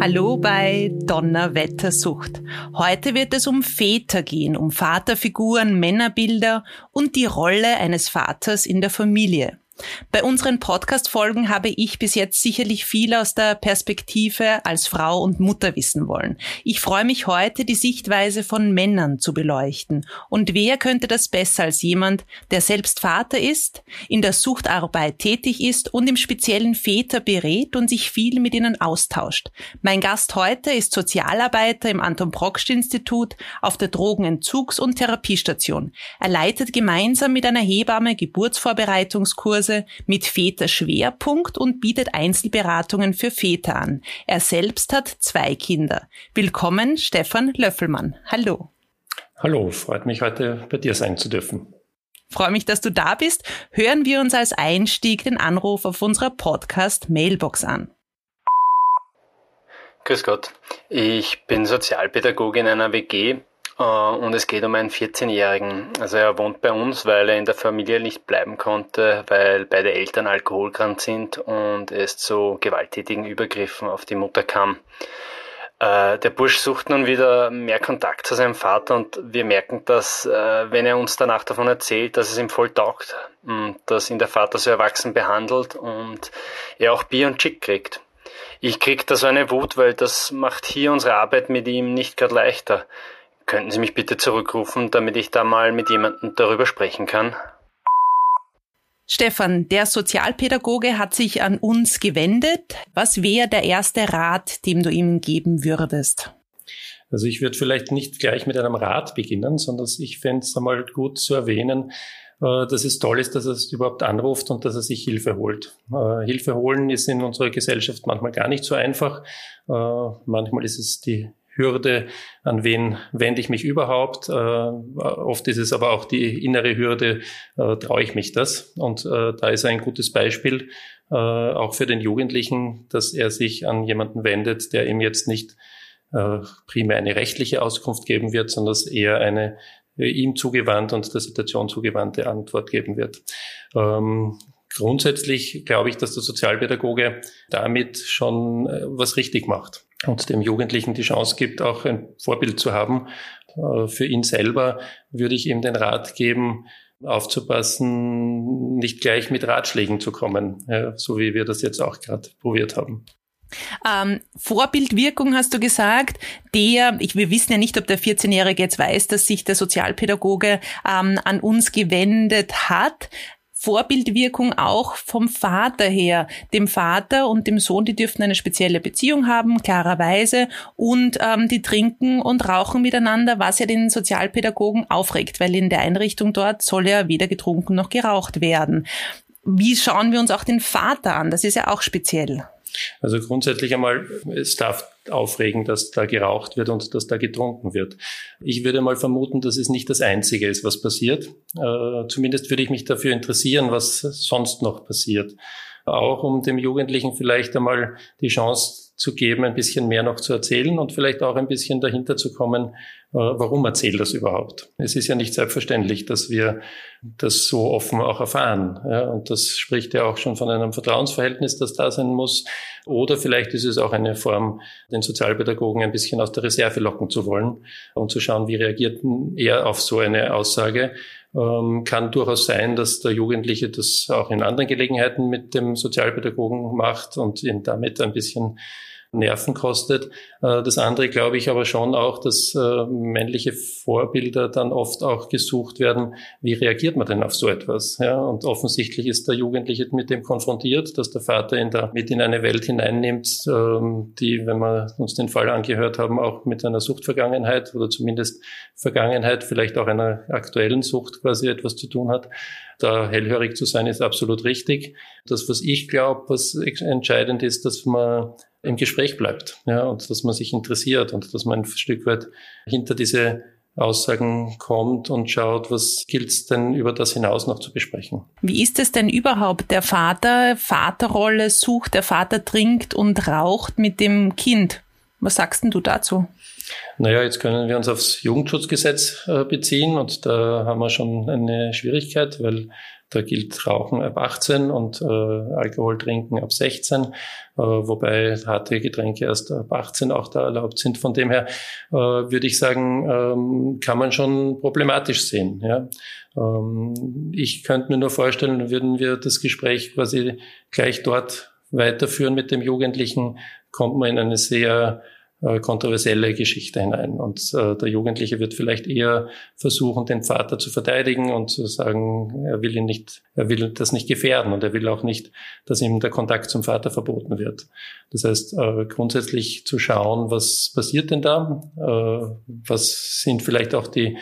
Hallo bei Donnerwettersucht. Heute wird es um Väter gehen, um Vaterfiguren, Männerbilder und die Rolle eines Vaters in der Familie. Bei unseren Podcast-Folgen habe ich bis jetzt sicherlich viel aus der Perspektive als Frau und Mutter wissen wollen. Ich freue mich heute, die Sichtweise von Männern zu beleuchten. Und wer könnte das besser als jemand, der selbst Vater ist, in der Suchtarbeit tätig ist und im speziellen Väter berät und sich viel mit ihnen austauscht. Mein Gast heute ist Sozialarbeiter im Anton Brockst Institut auf der Drogenentzugs- und Therapiestation. Er leitet gemeinsam mit einer Hebamme Geburtsvorbereitungskurse Kurse mit Väterschwerpunkt und bietet Einzelberatungen für Väter an. Er selbst hat zwei Kinder. Willkommen, Stefan Löffelmann. Hallo. Hallo, freut mich heute bei dir sein zu dürfen. Freue mich, dass du da bist. Hören wir uns als Einstieg den Anruf auf unserer Podcast-Mailbox an. Grüß Gott. Ich bin Sozialpädagoge in einer WG und es geht um einen 14-Jährigen. Also er wohnt bei uns, weil er in der Familie nicht bleiben konnte, weil beide Eltern alkoholkrank sind und es zu gewalttätigen Übergriffen auf die Mutter kam. Äh, der Bursch sucht nun wieder mehr Kontakt zu seinem Vater und wir merken, dass, äh, wenn er uns danach davon erzählt, dass es ihm voll taugt, dass ihn der Vater so erwachsen behandelt und er auch Bier und Chick kriegt. Ich krieg da so eine Wut, weil das macht hier unsere Arbeit mit ihm nicht gerade leichter. Könnten Sie mich bitte zurückrufen, damit ich da mal mit jemandem darüber sprechen kann? Stefan, der Sozialpädagoge hat sich an uns gewendet. Was wäre der erste Rat, den du ihm geben würdest? Also ich würde vielleicht nicht gleich mit einem Rat beginnen, sondern ich fände es einmal gut zu erwähnen, äh, dass es toll ist, dass er es überhaupt anruft und dass er sich Hilfe holt. Äh, Hilfe holen ist in unserer Gesellschaft manchmal gar nicht so einfach. Äh, manchmal ist es die Hürde, an wen wende ich mich überhaupt. Äh, oft ist es aber auch die innere Hürde, äh, traue ich mich das? Und äh, da ist ein gutes Beispiel, äh, auch für den Jugendlichen, dass er sich an jemanden wendet, der ihm jetzt nicht äh, primär eine rechtliche Auskunft geben wird, sondern eher eine äh, ihm zugewandt und der Situation zugewandte Antwort geben wird. Ähm, grundsätzlich glaube ich, dass der Sozialpädagoge damit schon was richtig macht und dem Jugendlichen die Chance gibt, auch ein Vorbild zu haben. Äh, für ihn selber würde ich ihm den Rat geben, aufzupassen, nicht gleich mit Ratschlägen zu kommen, so wie wir das jetzt auch gerade probiert haben. Ähm, Vorbildwirkung hast du gesagt. Der, ich, wir wissen ja nicht, ob der 14-Jährige jetzt weiß, dass sich der Sozialpädagoge ähm, an uns gewendet hat. Vorbildwirkung auch vom Vater her. Dem Vater und dem Sohn, die dürften eine spezielle Beziehung haben, klarerweise, und ähm, die trinken und rauchen miteinander, was ja den Sozialpädagogen aufregt, weil in der Einrichtung dort soll ja weder getrunken noch geraucht werden. Wie schauen wir uns auch den Vater an? Das ist ja auch speziell. Also grundsätzlich einmal, es darf aufregen, dass da geraucht wird und dass da getrunken wird. Ich würde mal vermuten, dass es nicht das Einzige ist, was passiert. Äh, zumindest würde ich mich dafür interessieren, was sonst noch passiert. Auch um dem Jugendlichen vielleicht einmal die Chance zu geben, ein bisschen mehr noch zu erzählen und vielleicht auch ein bisschen dahinter zu kommen, warum erzählt das überhaupt. Es ist ja nicht selbstverständlich, dass wir das so offen auch erfahren. Ja, und das spricht ja auch schon von einem Vertrauensverhältnis, das da sein muss. Oder vielleicht ist es auch eine Form, den Sozialpädagogen ein bisschen aus der Reserve locken zu wollen und zu schauen, wie reagiert er auf so eine Aussage ähm, kann durchaus sein, dass der Jugendliche das auch in anderen Gelegenheiten mit dem Sozialpädagogen macht und ihn damit ein bisschen Nerven kostet. Äh, das andere glaube ich aber schon auch, dass äh, männliche Vorbilder dann oft auch gesucht werden. Wie reagiert man denn auf so etwas? Ja, und offensichtlich ist der Jugendliche mit dem konfrontiert, dass der Vater ihn da mit in eine Welt hineinnimmt, ähm, die, wenn wir uns den Fall angehört haben, auch mit einer Suchtvergangenheit oder zumindest Vergangenheit, vielleicht auch einer aktuellen Sucht quasi etwas zu tun hat. Da hellhörig zu sein, ist absolut richtig. Das, was ich glaube, was entscheidend ist, dass man im Gespräch bleibt, ja, und dass man sich interessiert und dass man ein Stück weit hinter diese Aussagen kommt und schaut, was gilt es denn über das hinaus noch zu besprechen. Wie ist es denn überhaupt? Der Vater, Vaterrolle sucht, der Vater trinkt und raucht mit dem Kind. Was sagst denn du dazu? Naja, jetzt können wir uns aufs Jugendschutzgesetz äh, beziehen und da haben wir schon eine Schwierigkeit, weil da gilt Rauchen ab 18 und äh, Alkohol trinken ab 16, äh, wobei harte Getränke erst ab 18 auch da erlaubt sind. Von dem her äh, würde ich sagen, ähm, kann man schon problematisch sehen. Ja? Ähm, ich könnte mir nur vorstellen, würden wir das Gespräch quasi gleich dort weiterführen mit dem Jugendlichen, kommt man in eine sehr kontroversielle Geschichte hinein. Und äh, der Jugendliche wird vielleicht eher versuchen, den Vater zu verteidigen und zu sagen, er will ihn nicht, er will das nicht gefährden und er will auch nicht, dass ihm der Kontakt zum Vater verboten wird. Das heißt, äh, grundsätzlich zu schauen, was passiert denn da? Äh, was sind vielleicht auch die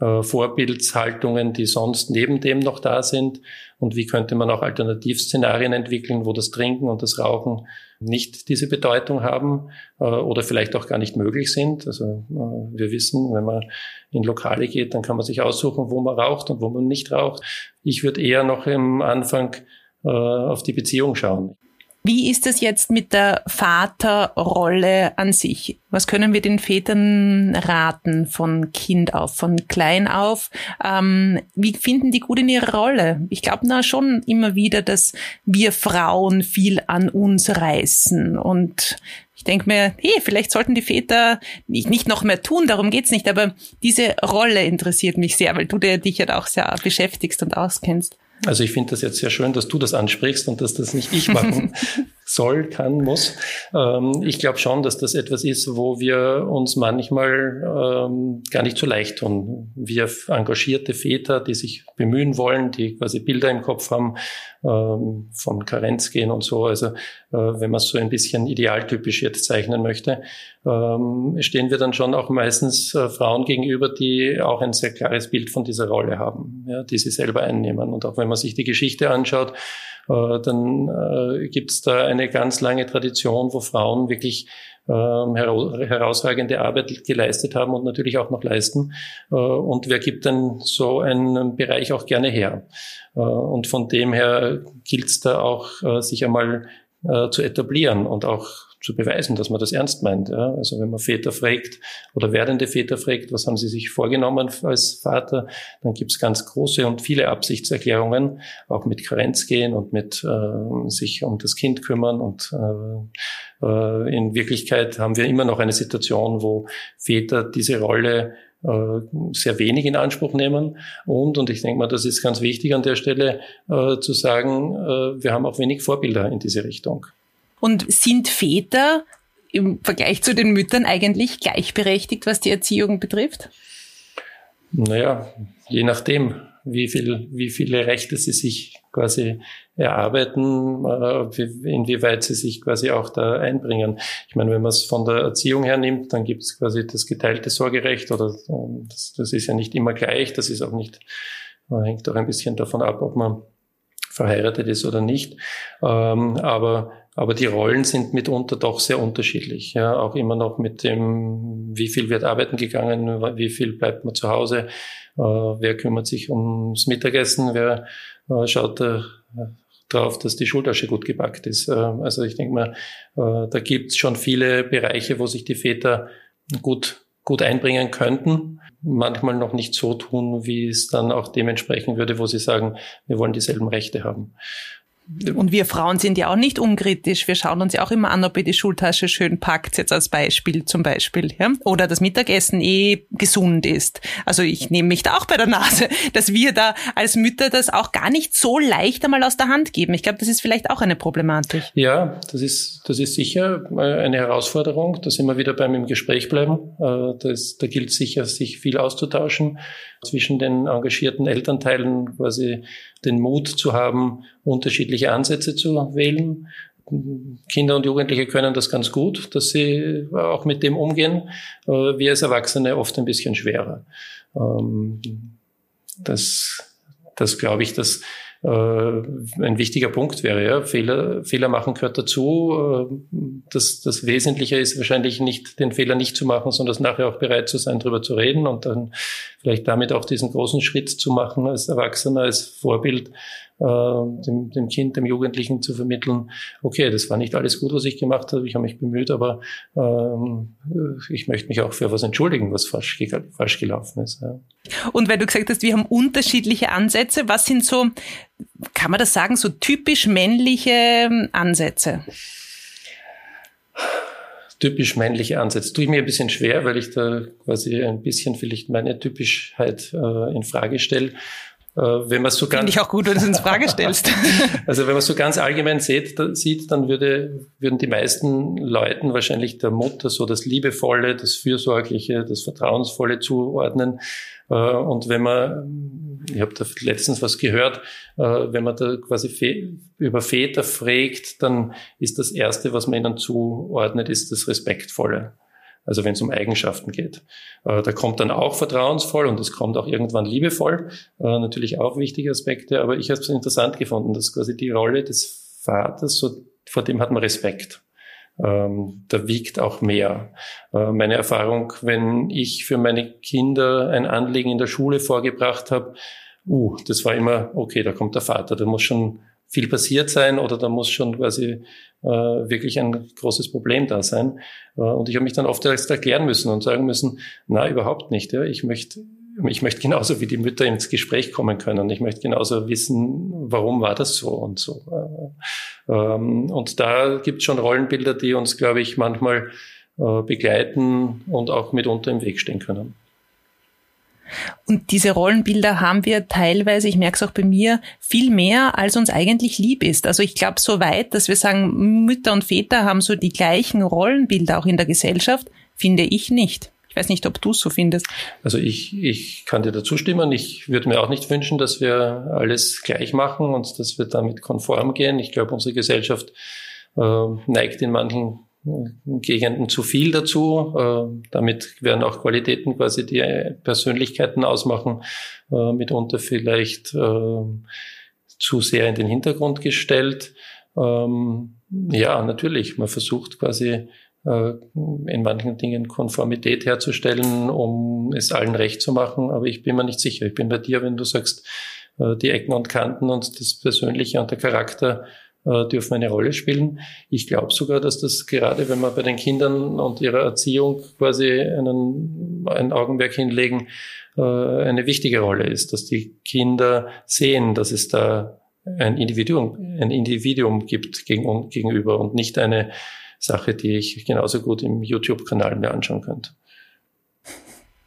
äh, Vorbildshaltungen, die sonst neben dem noch da sind? Und wie könnte man auch Alternativszenarien entwickeln, wo das Trinken und das Rauchen nicht diese Bedeutung haben äh, oder vielleicht auch gar nicht möglich sind. Also äh, wir wissen, wenn man in Lokale geht, dann kann man sich aussuchen, wo man raucht und wo man nicht raucht. Ich würde eher noch im Anfang auf die Beziehung schauen. Wie ist es jetzt mit der Vaterrolle an sich? Was können wir den Vätern raten von Kind auf, von klein auf? Ähm, wie finden die gut in ihre Rolle? Ich glaube na schon immer wieder, dass wir Frauen viel an uns reißen und ich denke mir, hey, vielleicht sollten die Väter nicht, nicht noch mehr tun, darum geht's nicht, aber diese Rolle interessiert mich sehr, weil du dich ja auch sehr beschäftigst und auskennst. Also ich finde das jetzt sehr schön, dass du das ansprichst und dass das nicht ich machen soll, kann, muss. Ähm, ich glaube schon, dass das etwas ist, wo wir uns manchmal ähm, gar nicht so leicht tun. Wir engagierte Väter, die sich bemühen wollen, die quasi Bilder im Kopf haben, ähm, von Karenz gehen und so. Also äh, wenn man es so ein bisschen idealtypisch jetzt zeichnen möchte, ähm, stehen wir dann schon auch meistens äh, Frauen gegenüber, die auch ein sehr klares Bild von dieser Rolle haben, ja, die sie selber einnehmen. Und auch wenn man sich die Geschichte anschaut, dann äh, gibt es da eine ganz lange Tradition, wo Frauen wirklich ähm, herausragende Arbeit geleistet haben und natürlich auch noch leisten. Äh, und wer gibt denn so einen Bereich auch gerne her? Und von dem her gilt es da auch, sich einmal zu etablieren und auch zu beweisen, dass man das ernst meint. Ja? Also wenn man Väter fragt oder werdende Väter fragt, was haben sie sich vorgenommen als Vater, dann gibt es ganz große und viele Absichtserklärungen, auch mit Karenz gehen und mit äh, sich um das Kind kümmern. Und äh, äh, in Wirklichkeit haben wir immer noch eine Situation, wo Väter diese Rolle äh, sehr wenig in Anspruch nehmen. Und, und ich denke mal, das ist ganz wichtig an der Stelle äh, zu sagen, äh, wir haben auch wenig Vorbilder in diese Richtung. Und sind Väter im Vergleich zu den Müttern eigentlich gleichberechtigt, was die Erziehung betrifft? Naja, je nachdem, wie viel, wie viele Rechte sie sich quasi erarbeiten, äh, inwieweit sie sich quasi auch da einbringen. Ich meine, wenn man es von der Erziehung her nimmt, dann gibt es quasi das geteilte Sorgerecht oder ähm, das, das ist ja nicht immer gleich, das ist auch nicht, hängt auch ein bisschen davon ab, ob man verheiratet ist oder nicht. Ähm, aber aber die Rollen sind mitunter doch sehr unterschiedlich. Ja, auch immer noch mit dem, wie viel wird arbeiten gegangen, wie viel bleibt man zu Hause, äh, wer kümmert sich ums Mittagessen, wer äh, schaut äh, darauf, dass die Schultasche gut gepackt ist. Äh, also ich denke mal, äh, da gibt es schon viele Bereiche, wo sich die Väter gut gut einbringen könnten, manchmal noch nicht so tun, wie es dann auch dementsprechend würde, wo sie sagen, wir wollen dieselben Rechte haben. Und wir Frauen sind ja auch nicht unkritisch. Wir schauen uns ja auch immer an, ob ihr die Schultasche schön packt, jetzt als Beispiel zum Beispiel. Ja? Oder das Mittagessen eh gesund ist. Also ich nehme mich da auch bei der Nase, dass wir da als Mütter das auch gar nicht so leicht einmal aus der Hand geben. Ich glaube, das ist vielleicht auch eine Problematik. Ja, das ist, das ist sicher äh, eine Herausforderung. Da sind wir wieder beim im Gespräch bleiben. Äh, das, da gilt sicher, sich viel auszutauschen zwischen den engagierten Elternteilen quasi den Mut zu haben, unterschiedliche Ansätze zu wählen. Kinder und Jugendliche können das ganz gut, dass sie auch mit dem umgehen. Äh, wir als Erwachsene oft ein bisschen schwerer. Ähm, das, das glaube ich, dass äh, ein wichtiger Punkt wäre. Ja. Fehler, Fehler machen gehört dazu. Äh, das, das Wesentliche ist wahrscheinlich nicht, den Fehler nicht zu machen, sondern nachher auch bereit zu sein, darüber zu reden und dann vielleicht damit auch diesen großen Schritt zu machen als Erwachsener, als Vorbild, äh, dem, dem Kind, dem Jugendlichen zu vermitteln, okay, das war nicht alles gut, was ich gemacht habe, ich habe mich bemüht, aber ähm, ich möchte mich auch für was entschuldigen, was falsch, falsch gelaufen ist. Ja. Und weil du gesagt hast, wir haben unterschiedliche Ansätze, was sind so, kann man das sagen, so typisch männliche ähm, Ansätze? typisch männliche Ansätze. Tue ich mir ein bisschen schwer, weil ich da quasi ein bisschen vielleicht meine Typischheit äh, in Frage stelle. Äh, wenn man so ganz Finde ich auch gut, wenn du es ins Frage stellst. also wenn man so ganz allgemein sieht, da, sieht, dann würde, würden die meisten Leuten wahrscheinlich der Mutter so das Liebevolle, das Fürsorgliche, das Vertrauensvolle zuordnen. Äh, und wenn man, ich habe da letztens was gehört, äh, wenn man da quasi über Väter fragt, dann ist das Erste, was man ihnen zuordnet, ist das Respektvolle also wenn es um Eigenschaften geht. Äh, da kommt dann auch vertrauensvoll und es kommt auch irgendwann liebevoll, äh, natürlich auch wichtige Aspekte, aber ich habe es interessant gefunden, dass quasi die Rolle des Vaters, so, vor dem hat man Respekt. Ähm, da wiegt auch mehr. Äh, meine Erfahrung, wenn ich für meine Kinder ein Anliegen in der Schule vorgebracht habe, uh, das war immer, okay, da kommt der Vater, der muss schon viel passiert sein oder da muss schon quasi äh, wirklich ein großes Problem da sein. Äh, und ich habe mich dann oft erst erklären müssen und sagen müssen, na, überhaupt nicht. Ja. Ich möchte ich möchte genauso wie die Mütter ins Gespräch kommen können. Ich möchte genauso wissen, warum war das so und so. Äh, ähm, und da gibt es schon Rollenbilder, die uns, glaube ich, manchmal äh, begleiten und auch mitunter im Weg stehen können. Und diese Rollenbilder haben wir teilweise, ich merke es auch bei mir, viel mehr, als uns eigentlich lieb ist. Also ich glaube so weit, dass wir sagen, Mütter und Väter haben so die gleichen Rollenbilder auch in der Gesellschaft, finde ich nicht. Ich weiß nicht, ob du es so findest. Also ich, ich kann dir dazu stimmen. Ich würde mir auch nicht wünschen, dass wir alles gleich machen und dass wir damit konform gehen. Ich glaube, unsere Gesellschaft äh, neigt in manchen Gegenden zu viel dazu. Äh, damit werden auch Qualitäten quasi, die Persönlichkeiten ausmachen, äh, mitunter vielleicht äh, zu sehr in den Hintergrund gestellt. Ähm, ja, natürlich, man versucht quasi in manchen Dingen Konformität herzustellen, um es allen recht zu machen, aber ich bin mir nicht sicher. Ich bin bei dir, wenn du sagst, die Ecken und Kanten und das Persönliche und der Charakter äh, dürfen eine Rolle spielen. Ich glaube sogar, dass das gerade, wenn wir bei den Kindern und ihrer Erziehung quasi einen, ein Augenmerk hinlegen, äh, eine wichtige Rolle ist, dass die Kinder sehen, dass es da ein Individuum, ein Individuum gibt gegen, gegenüber und nicht eine Sache, die ich genauso gut im YouTube-Kanal mir anschauen könnte.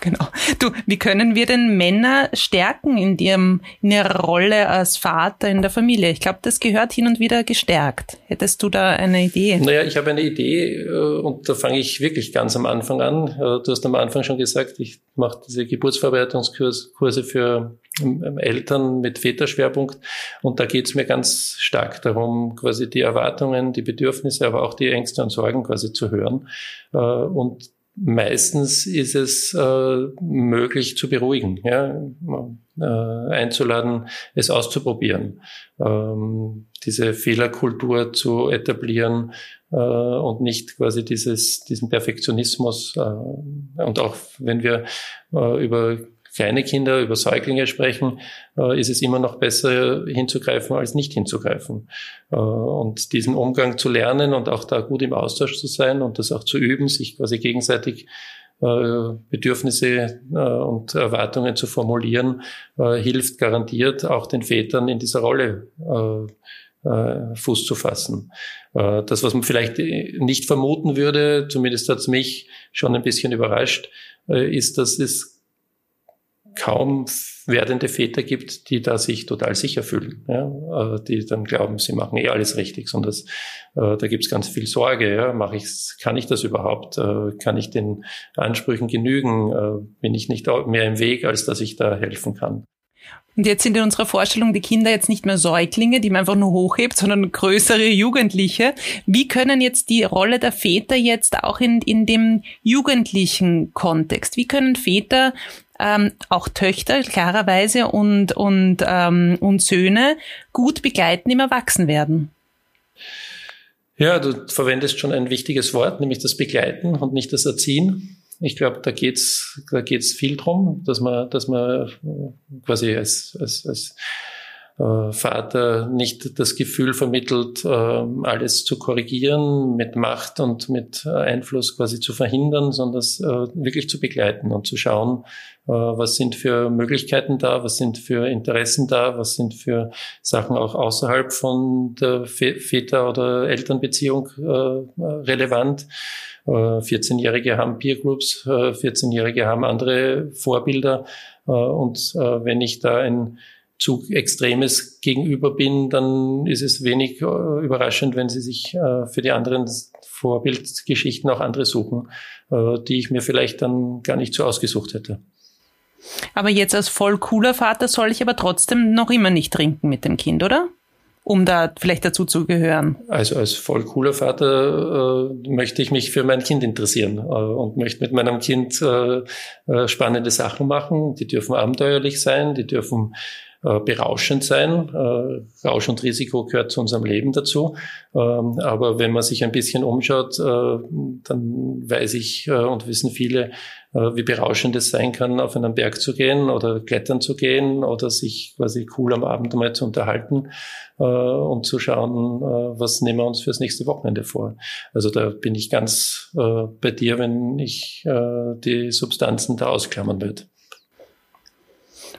Genau. Du, wie können wir denn Männer stärken in, ihrem, in ihrer Rolle als Vater in der Familie? Ich glaube, das gehört hin und wieder gestärkt. Hättest du da eine Idee? Naja, ich habe eine Idee äh, und da fange ich wirklich ganz am Anfang an. Äh, du hast am Anfang schon gesagt, ich mache diese Geburtsverarbeitungskurse für ähm, Eltern mit Väterschwerpunkt und da geht es mir ganz stark darum, quasi die Erwartungen, die Bedürfnisse, aber auch die Ängste und Sorgen quasi zu hören äh, und meistens ist es äh, möglich zu beruhigen, ja, äh, einzuladen, es auszuprobieren, ähm, diese Fehlerkultur zu etablieren äh, und nicht quasi dieses, diesen Perfektionismus. Äh, und auch wenn wir äh, über kleine Kinder, über Säuglinge sprechen, äh, ist es immer noch besser hinzugreifen als nicht hinzugreifen. Äh, und diesen Umgang zu lernen und auch da gut im Austausch zu sein und das auch zu üben, sich quasi gegenseitig äh, Bedürfnisse und Erwartungen zu formulieren, hilft garantiert auch den Vätern in dieser Rolle Fuß zu fassen. Das, was man vielleicht nicht vermuten würde, zumindest hat es mich schon ein bisschen überrascht, ist, dass es kaum werdende Väter gibt, die da sich total sicher fühlen, ja, äh, die dann glauben, sie machen eh alles richtig, sondern das, äh, da gibt es ganz viel Sorge. Ja, mache ich's, kann ich das überhaupt? Äh, kann ich den Ansprüchen genügen? Äh, bin ich nicht mehr im Weg, als dass ich da helfen kann? Und jetzt sind in unserer Vorstellung die Kinder jetzt nicht mehr Säuglinge, die man einfach nur hochhebt, sondern größere Jugendliche. Wie können jetzt die Rolle der Väter jetzt auch in, in dem jugendlichen Kontext, wie können Väter ähm, auch Töchter klarerweise und, und, ähm, und Söhne gut begleiten im Erwachsenwerden. Ja, du verwendest schon ein wichtiges Wort, nämlich das Begleiten und nicht das Erziehen. Ich glaube, da geht's da geht's viel drum, dass man, dass man quasi als, als, als äh, Vater nicht das Gefühl vermittelt, äh, alles zu korrigieren, mit Macht und mit Einfluss quasi zu verhindern, sondern das äh, wirklich zu begleiten und zu schauen, was sind für Möglichkeiten da, was sind für Interessen da, was sind für Sachen auch außerhalb von der Väter- oder Elternbeziehung relevant. 14-Jährige haben Peer Groups, 14-Jährige haben andere Vorbilder. Und wenn ich da ein zu Extremes gegenüber bin, dann ist es wenig äh, überraschend, wenn sie sich äh, für die anderen Vorbildgeschichten auch andere suchen, äh, die ich mir vielleicht dann gar nicht so ausgesucht hätte. Aber jetzt als voll cooler Vater soll ich aber trotzdem noch immer nicht trinken mit dem Kind, oder? Um da vielleicht dazu zu gehören. Also als voll cooler Vater äh, möchte ich mich für mein Kind interessieren äh, und möchte mit meinem Kind äh, spannende Sachen machen. Die dürfen abenteuerlich sein, die dürfen äh, berauschend sein. Äh, Rausch und Risiko gehört zu unserem Leben dazu. Ähm, aber wenn man sich ein bisschen umschaut, äh, dann weiß ich äh, und wissen viele, äh, wie berauschend es sein kann, auf einen Berg zu gehen oder klettern zu gehen oder sich quasi cool am Abend einmal zu unterhalten äh, und zu schauen, was nehmen wir uns fürs nächste Wochenende vor. Also da bin ich ganz bei dir, wenn ich die Substanzen da ausklammern würde.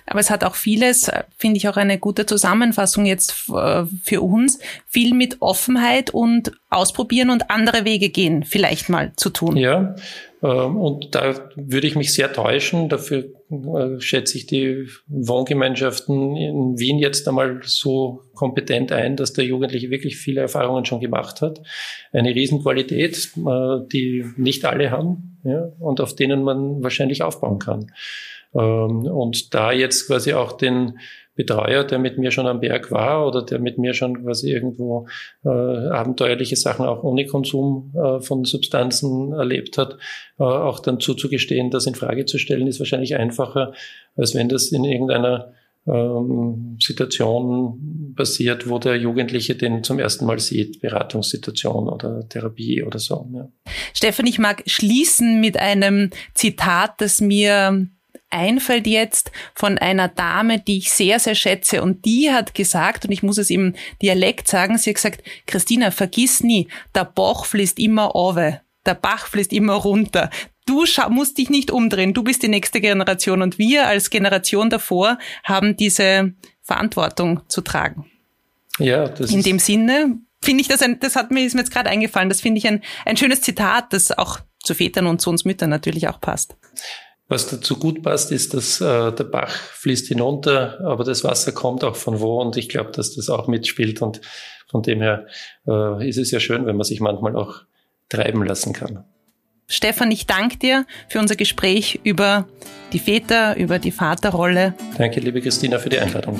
Aber es hat auch vieles, äh, finde ich auch eine gute Zusammenfassung jetzt äh, für uns, viel mit Offenheit und Ausprobieren und andere Wege gehen vielleicht mal zu tun. Ja, und da würde ich mich sehr täuschen. Dafür äh, schätze ich die Wohngemeinschaften in Wien jetzt einmal so kompetent ein, dass der Jugendliche wirklich viele Erfahrungen schon gemacht hat. Eine Riesenqualität, die nicht alle haben ja, und auf denen man wahrscheinlich aufbauen kann. Ähm, und da jetzt quasi auch den Betreuer, der mit mir schon am Berg war oder der mit mir schon quasi irgendwo äh, abenteuerliche Sachen auch ohne Konsum äh, von Substanzen erlebt hat, äh, auch dann zuzugestehen, das in Frage zu stellen, ist wahrscheinlich einfacher, als wenn das in irgendeiner ähm, Situation passiert, wo der Jugendliche den zum ersten Mal sieht, Beratungssituation oder Therapie oder so. Ja. Stefan, ich mag schließen mit einem Zitat, das mir einfällt jetzt von einer Dame, die ich sehr, sehr schätze. Und die hat gesagt, und ich muss es im Dialekt sagen, sie hat gesagt, Christina, vergiss nie, der Bach fließt immer over, der Bach fließt immer runter. Du musst dich nicht umdrehen, du bist die nächste Generation und wir als Generation davor haben diese Verantwortung zu tragen. Ja, das In dem Sinne finde ich das ein, das hat mir, ist mir jetzt gerade eingefallen, das finde ich ein, ein schönes Zitat, das auch zu Vätern und zu uns Müttern natürlich auch passt. Was dazu gut passt, ist, dass äh, der Bach fließt hinunter, aber das Wasser kommt auch von wo und ich glaube, dass das auch mitspielt und von dem her äh, ist es ja schön, wenn man sich manchmal auch treiben lassen kann. Stefan, ich danke dir für unser Gespräch über die Väter, über die Vaterrolle. Danke, liebe Christina, für die Einladung.